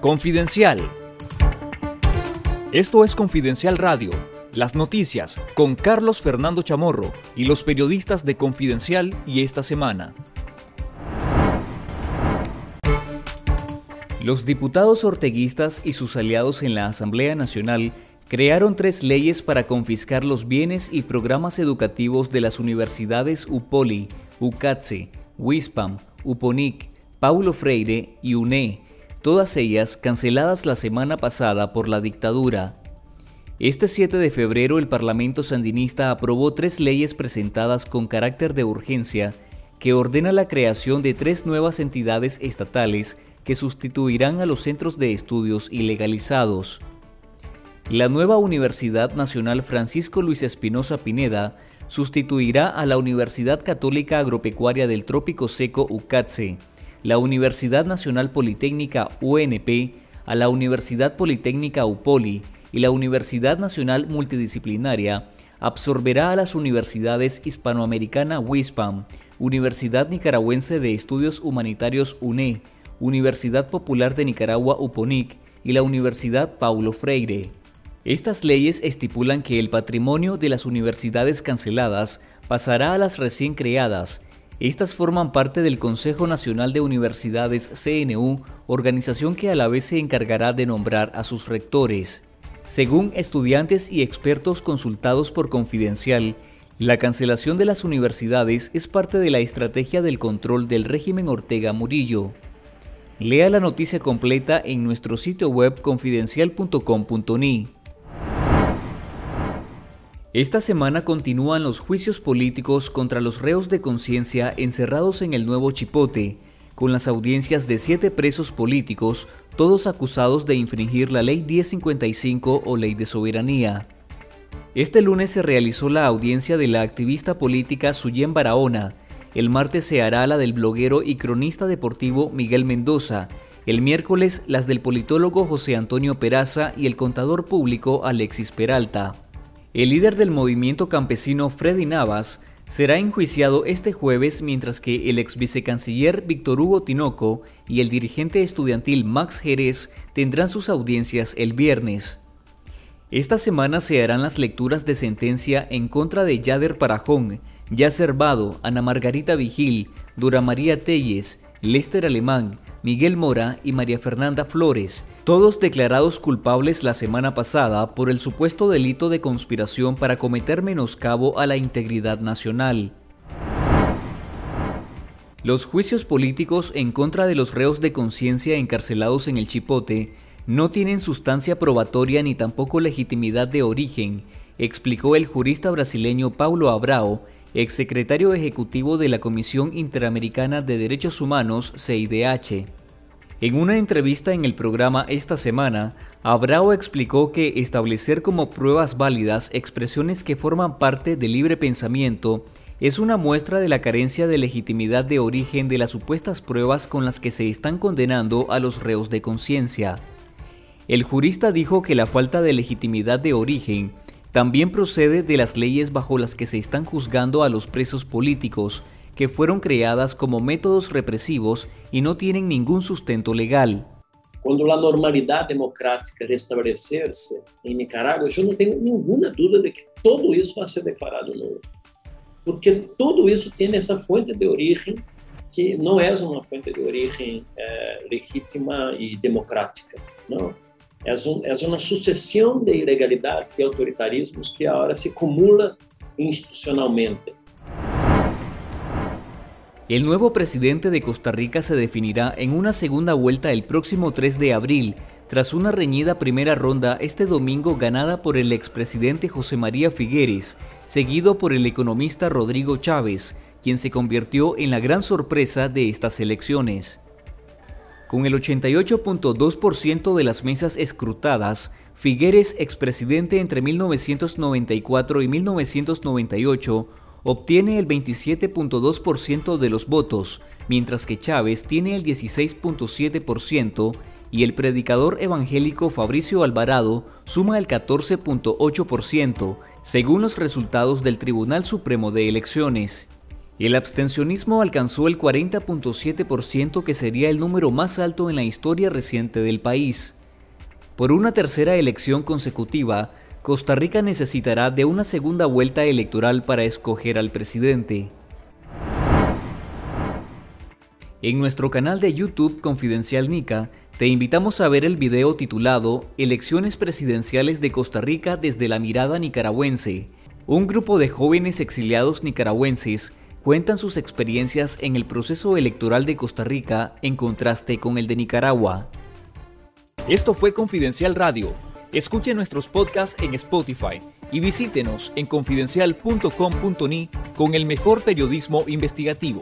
Confidencial. Esto es Confidencial Radio, las noticias con Carlos Fernando Chamorro y los periodistas de Confidencial y esta semana. Los diputados orteguistas y sus aliados en la Asamblea Nacional crearon tres leyes para confiscar los bienes y programas educativos de las universidades UPOLI, UCATSE, WISPAM, UPONIC, Paulo Freire y UNE, todas ellas canceladas la semana pasada por la dictadura. Este 7 de febrero el Parlamento sandinista aprobó tres leyes presentadas con carácter de urgencia que ordena la creación de tres nuevas entidades estatales que sustituirán a los centros de estudios ilegalizados. La nueva Universidad Nacional Francisco Luis Espinosa Pineda sustituirá a la Universidad Católica Agropecuaria del Trópico Seco UCATSE, la Universidad Nacional Politécnica UNP, a la Universidad Politécnica UPOLI y la Universidad Nacional Multidisciplinaria, absorberá a las universidades Hispanoamericana WISPAM, Universidad Nicaragüense de Estudios Humanitarios UNE, Universidad Popular de Nicaragua UPONIC y la Universidad Paulo Freire. Estas leyes estipulan que el patrimonio de las universidades canceladas pasará a las recién creadas. Estas forman parte del Consejo Nacional de Universidades CNU, organización que a la vez se encargará de nombrar a sus rectores. Según estudiantes y expertos consultados por Confidencial, la cancelación de las universidades es parte de la estrategia del control del régimen Ortega Murillo. Lea la noticia completa en nuestro sitio web confidencial.com.ni. Esta semana continúan los juicios políticos contra los reos de conciencia encerrados en el nuevo Chipote, con las audiencias de siete presos políticos, todos acusados de infringir la Ley 1055 o Ley de Soberanía. Este lunes se realizó la audiencia de la activista política Suyen Barahona, el martes se hará la del bloguero y cronista deportivo Miguel Mendoza. El miércoles las del politólogo José Antonio Peraza y el contador público Alexis Peralta. El líder del movimiento campesino Freddy Navas será enjuiciado este jueves mientras que el ex vicecanciller Víctor Hugo Tinoco y el dirigente estudiantil Max Jerez tendrán sus audiencias el viernes. Esta semana se harán las lecturas de sentencia en contra de Yader Parajón, Yasser Vado, Ana Margarita Vigil, Dura María Telles, Lester Alemán, Miguel Mora y María Fernanda Flores, todos declarados culpables la semana pasada por el supuesto delito de conspiración para cometer menoscabo a la integridad nacional. Los juicios políticos en contra de los reos de conciencia encarcelados en el Chipote no tienen sustancia probatoria ni tampoco legitimidad de origen, explicó el jurista brasileño Paulo Abrao exsecretario ejecutivo de la Comisión Interamericana de Derechos Humanos, CIDH. En una entrevista en el programa esta semana, Abrao explicó que establecer como pruebas válidas expresiones que forman parte del libre pensamiento es una muestra de la carencia de legitimidad de origen de las supuestas pruebas con las que se están condenando a los reos de conciencia. El jurista dijo que la falta de legitimidad de origen también procede de las leyes bajo las que se están juzgando a los presos políticos, que fueron creadas como métodos represivos y no tienen ningún sustento legal. Cuando la normalidad democrática restablecerse en Nicaragua, yo no tengo ninguna duda de que todo eso va a ser declarado nulo. Porque todo eso tiene esa fuente de origen que no es una fuente de origen eh, legítima y democrática. ¿no? Es una sucesión de ilegalidades y autoritarismos que ahora se acumula institucionalmente. El nuevo presidente de Costa Rica se definirá en una segunda vuelta el próximo 3 de abril, tras una reñida primera ronda este domingo ganada por el expresidente José María Figueres, seguido por el economista Rodrigo Chávez, quien se convirtió en la gran sorpresa de estas elecciones. Con el 88.2% de las mesas escrutadas, Figueres, expresidente entre 1994 y 1998, obtiene el 27.2% de los votos, mientras que Chávez tiene el 16.7% y el predicador evangélico Fabricio Alvarado suma el 14.8%, según los resultados del Tribunal Supremo de Elecciones. El abstencionismo alcanzó el 40.7% que sería el número más alto en la historia reciente del país. Por una tercera elección consecutiva, Costa Rica necesitará de una segunda vuelta electoral para escoger al presidente. En nuestro canal de YouTube Confidencial Nica, te invitamos a ver el video titulado Elecciones presidenciales de Costa Rica desde la mirada nicaragüense. Un grupo de jóvenes exiliados nicaragüenses cuentan sus experiencias en el proceso electoral de Costa Rica en contraste con el de Nicaragua. Esto fue Confidencial Radio. Escuche nuestros podcasts en Spotify y visítenos en confidencial.com.ni con el mejor periodismo investigativo.